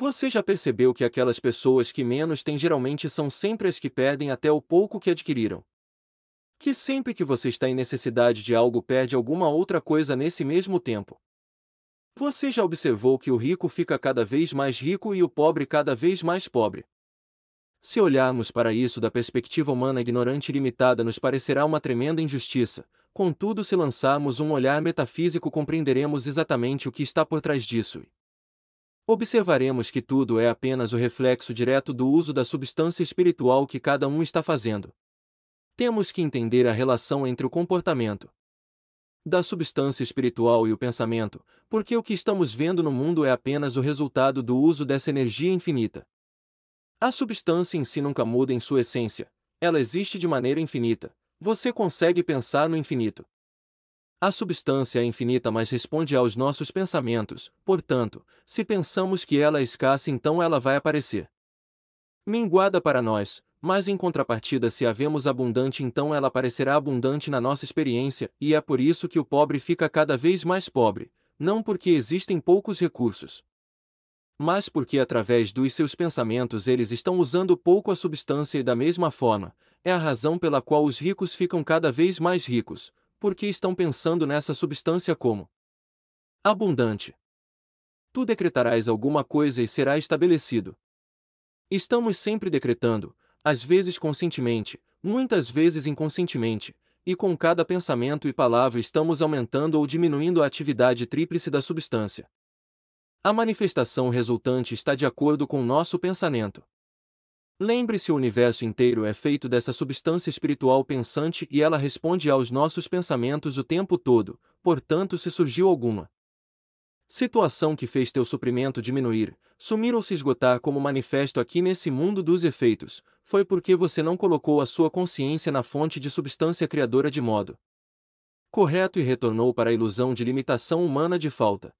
Você já percebeu que aquelas pessoas que menos têm geralmente são sempre as que perdem até o pouco que adquiriram? Que sempre que você está em necessidade de algo perde alguma outra coisa nesse mesmo tempo. Você já observou que o rico fica cada vez mais rico e o pobre cada vez mais pobre? Se olharmos para isso da perspectiva humana ignorante e limitada, nos parecerá uma tremenda injustiça, contudo, se lançarmos um olhar metafísico, compreenderemos exatamente o que está por trás disso. Observaremos que tudo é apenas o reflexo direto do uso da substância espiritual que cada um está fazendo. Temos que entender a relação entre o comportamento da substância espiritual e o pensamento, porque o que estamos vendo no mundo é apenas o resultado do uso dessa energia infinita. A substância em si nunca muda em sua essência, ela existe de maneira infinita. Você consegue pensar no infinito. A substância é infinita, mas responde aos nossos pensamentos, portanto, se pensamos que ela é escassa, então ela vai aparecer. Minguada para nós, mas em contrapartida, se a vemos abundante, então ela aparecerá abundante na nossa experiência, e é por isso que o pobre fica cada vez mais pobre, não porque existem poucos recursos, mas porque através dos seus pensamentos eles estão usando pouco a substância e da mesma forma, é a razão pela qual os ricos ficam cada vez mais ricos, porque estão pensando nessa substância como abundante. Tu decretarás alguma coisa e será estabelecido. Estamos sempre decretando, às vezes conscientemente, muitas vezes inconscientemente, e com cada pensamento e palavra estamos aumentando ou diminuindo a atividade tríplice da substância. A manifestação resultante está de acordo com nosso pensamento. Lembre-se, o universo inteiro é feito dessa substância espiritual pensante e ela responde aos nossos pensamentos o tempo todo, portanto, se surgiu alguma situação que fez teu suprimento diminuir, sumir ou se esgotar como manifesto aqui nesse mundo dos efeitos, foi porque você não colocou a sua consciência na fonte de substância criadora de modo correto e retornou para a ilusão de limitação humana de falta.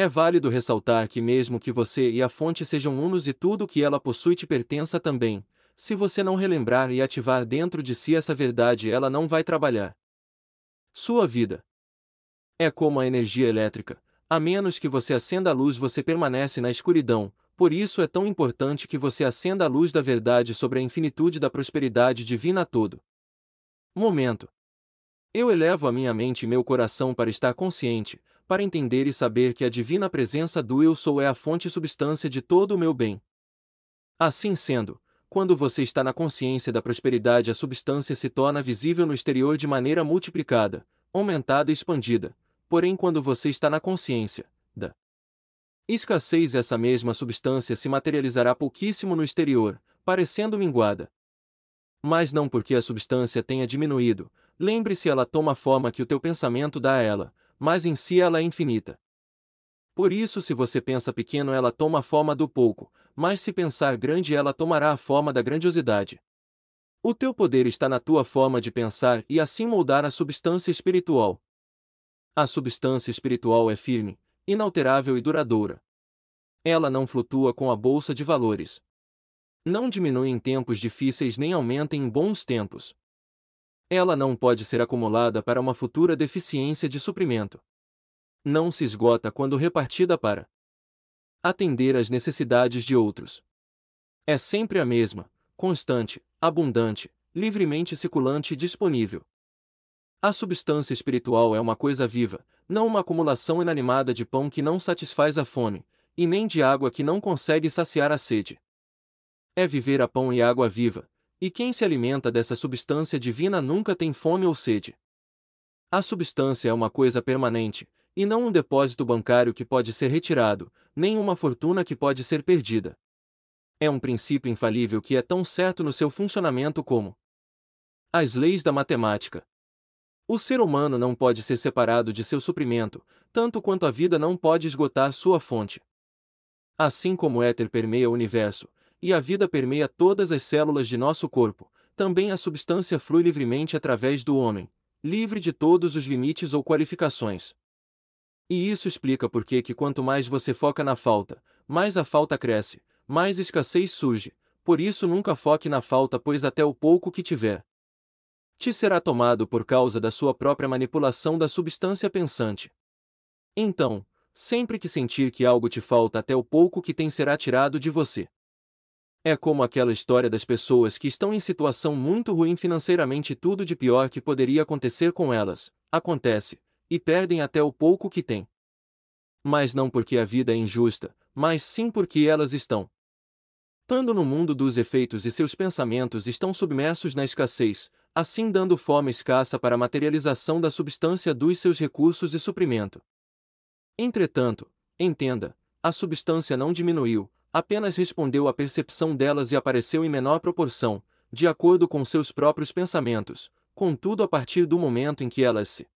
É válido ressaltar que, mesmo que você e a fonte sejam unos e tudo que ela possui te pertença também, se você não relembrar e ativar dentro de si essa verdade, ela não vai trabalhar. Sua vida. É como a energia elétrica, a menos que você acenda a luz, você permanece na escuridão, por isso é tão importante que você acenda a luz da verdade sobre a infinitude da prosperidade divina a todo momento. Eu elevo a minha mente e meu coração para estar consciente, para entender e saber que a divina presença do Eu Sou é a fonte e substância de todo o meu bem. Assim sendo, quando você está na consciência da prosperidade, a substância se torna visível no exterior de maneira multiplicada, aumentada e expandida, porém, quando você está na consciência da escassez, essa mesma substância se materializará pouquíssimo no exterior, parecendo minguada. Mas não porque a substância tenha diminuído, lembre-se, ela toma a forma que o teu pensamento dá a ela, mas em si ela é infinita. Por isso, se você pensa pequeno, ela toma a forma do pouco, mas se pensar grande, ela tomará a forma da grandiosidade. O teu poder está na tua forma de pensar e assim moldar a substância espiritual. A substância espiritual é firme, inalterável e duradoura. Ela não flutua com a bolsa de valores. Não diminui em tempos difíceis nem aumenta em bons tempos ela não pode ser acumulada para uma futura deficiência de suprimento. Não se esgota quando repartida para atender às necessidades de outros. É sempre a mesma, constante, abundante, livremente circulante e disponível. A substância espiritual é uma coisa viva, não uma acumulação inanimada de pão que não satisfaz a fome, e nem de água que não consegue saciar a sede. É viver a pão e água viva, e quem se alimenta dessa substância divina nunca tem fome ou sede. A substância é uma coisa permanente, e não um depósito bancário que pode ser retirado, nem uma fortuna que pode ser perdida. É um princípio infalível que é tão certo no seu funcionamento como as leis da matemática. O ser humano não pode ser separado de seu suprimento, tanto quanto a vida não pode esgotar sua fonte. Assim como o éter permeia o universo, e a vida permeia todas as células de nosso corpo, também a substância flui livremente através do homem, livre de todos os limites ou qualificações. E isso explica por que quanto mais você foca na falta, mais a falta cresce, mais escassez surge, por isso nunca foque na falta pois até o pouco que tiver te será tomado por causa da sua própria manipulação da substância pensante. Então, sempre que sentir que algo te falta até o pouco que tem será tirado de você. É como aquela história das pessoas que estão em situação muito ruim financeiramente tudo de pior que poderia acontecer com elas, acontece, e perdem até o pouco que têm. Mas não porque a vida é injusta, mas sim porque elas estão. Estando no mundo dos efeitos e seus pensamentos estão submersos na escassez, assim dando forma escassa para a materialização da substância dos seus recursos e suprimento. Entretanto, entenda, a substância não diminuiu, apenas respondeu à percepção delas e apareceu em menor proporção, de acordo com seus próprios pensamentos, contudo a partir do momento em que elas se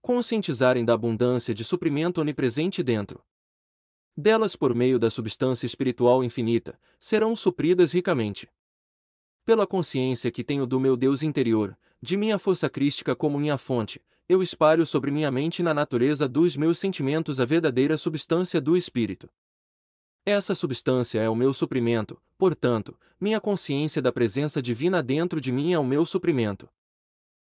conscientizarem da abundância de suprimento onipresente dentro delas por meio da substância espiritual infinita, serão supridas ricamente pela consciência que tenho do meu Deus interior, de minha força crística como minha fonte, eu espalho sobre minha mente na natureza dos meus sentimentos a verdadeira substância do Espírito. Essa substância é o meu suprimento, portanto, minha consciência da presença divina dentro de mim é o meu suprimento.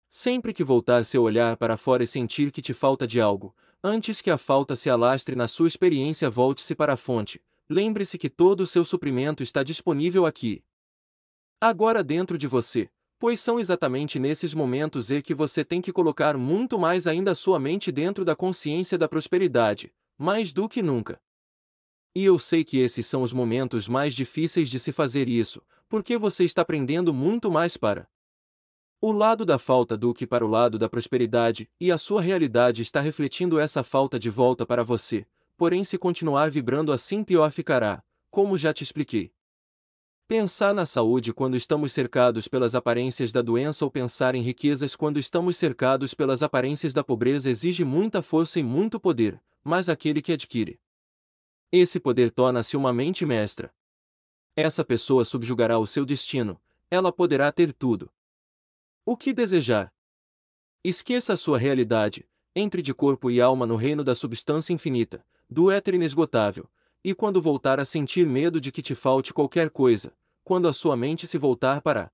Sempre que voltar seu olhar para fora e sentir que te falta de algo, antes que a falta se alastre na sua experiência, volte-se para a fonte. Lembre-se que todo o seu suprimento está disponível aqui, agora dentro de você, pois são exatamente nesses momentos e que você tem que colocar muito mais ainda a sua mente dentro da consciência da prosperidade, mais do que nunca. E eu sei que esses são os momentos mais difíceis de se fazer isso, porque você está aprendendo muito mais para o lado da falta do que para o lado da prosperidade, e a sua realidade está refletindo essa falta de volta para você, porém se continuar vibrando assim pior ficará, como já te expliquei. Pensar na saúde quando estamos cercados pelas aparências da doença ou pensar em riquezas quando estamos cercados pelas aparências da pobreza exige muita força e muito poder, mas aquele que adquire esse poder torna-se uma mente mestra. Essa pessoa subjugará o seu destino, ela poderá ter tudo. O que desejar? Esqueça a sua realidade, entre de corpo e alma no reino da substância infinita, do éter inesgotável, e quando voltar a sentir medo de que te falte qualquer coisa, quando a sua mente se voltar para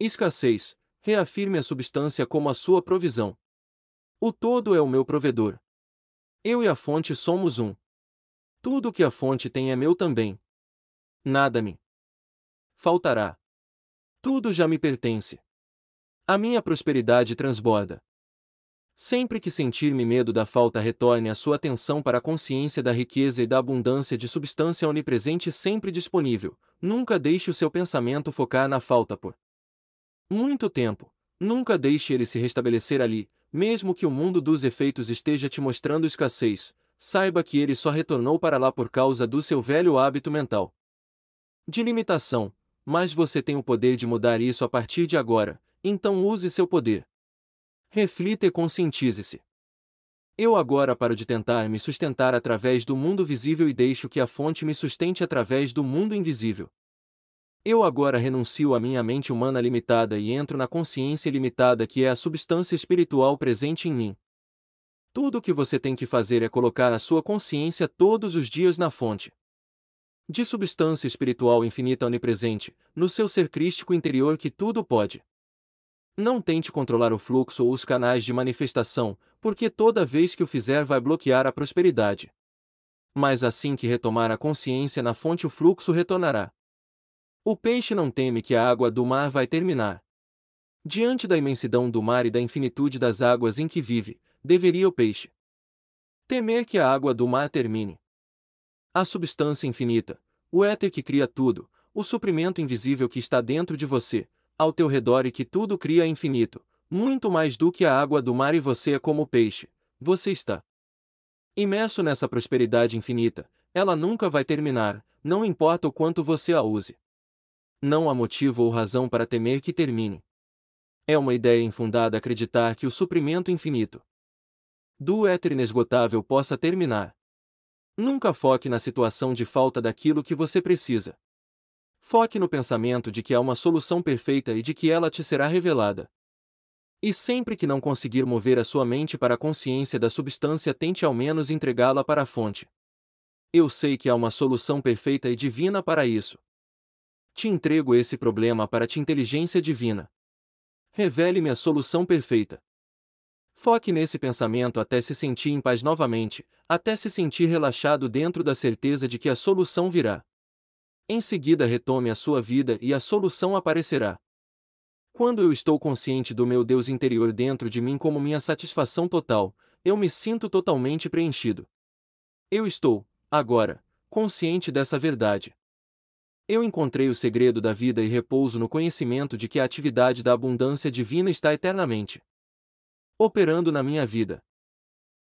escassez, reafirme a substância como a sua provisão. O todo é o meu provedor. Eu e a fonte somos um. Tudo que a fonte tem é meu também. Nada me faltará. Tudo já me pertence. A minha prosperidade transborda. Sempre que sentir-me medo da falta, retorne a sua atenção para a consciência da riqueza e da abundância de substância onipresente sempre disponível. Nunca deixe o seu pensamento focar na falta por muito tempo. Nunca deixe ele se restabelecer ali, mesmo que o mundo dos efeitos esteja te mostrando escassez. Saiba que ele só retornou para lá por causa do seu velho hábito mental de limitação, mas você tem o poder de mudar isso a partir de agora, então use seu poder. Reflita e conscientize-se. Eu agora paro de tentar me sustentar através do mundo visível e deixo que a fonte me sustente através do mundo invisível. Eu agora renuncio à minha mente humana limitada e entro na consciência limitada que é a substância espiritual presente em mim. Tudo o que você tem que fazer é colocar a sua consciência todos os dias na fonte de substância espiritual infinita onipresente, no seu ser crístico interior que tudo pode. Não tente controlar o fluxo ou os canais de manifestação, porque toda vez que o fizer vai bloquear a prosperidade. Mas assim que retomar a consciência na fonte, o fluxo retornará. O peixe não teme que a água do mar vai terminar. Diante da imensidão do mar e da infinitude das águas em que vive, deveria o peixe temer que a água do mar termine. A substância infinita, o éter que cria tudo, o suprimento invisível que está dentro de você, ao teu redor e que tudo cria infinito, muito mais do que a água do mar e você é como o peixe, você está imerso nessa prosperidade infinita, ela nunca vai terminar, não importa o quanto você a use. Não há motivo ou razão para temer que termine. É uma ideia infundada acreditar que o suprimento infinito do éter inesgotável possa terminar. Nunca foque na situação de falta daquilo que você precisa. Foque no pensamento de que há uma solução perfeita e de que ela te será revelada. E sempre que não conseguir mover a sua mente para a consciência da substância, tente ao menos entregá-la para a fonte. Eu sei que há uma solução perfeita e divina para isso. Te entrego esse problema para a inteligência divina. Revele-me a solução perfeita. Foque nesse pensamento até se sentir em paz novamente, até se sentir relaxado dentro da certeza de que a solução virá. Em seguida, retome a sua vida e a solução aparecerá. Quando eu estou consciente do meu Deus interior dentro de mim como minha satisfação total, eu me sinto totalmente preenchido. Eu estou, agora, consciente dessa verdade. Eu encontrei o segredo da vida e repouso no conhecimento de que a atividade da abundância divina está eternamente operando na minha vida.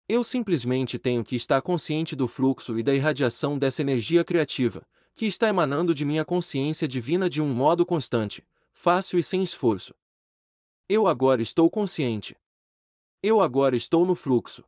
Eu simplesmente tenho que estar consciente do fluxo e da irradiação dessa energia criativa, que está emanando de minha consciência divina de um modo constante, fácil e sem esforço. Eu agora estou consciente. Eu agora estou no fluxo.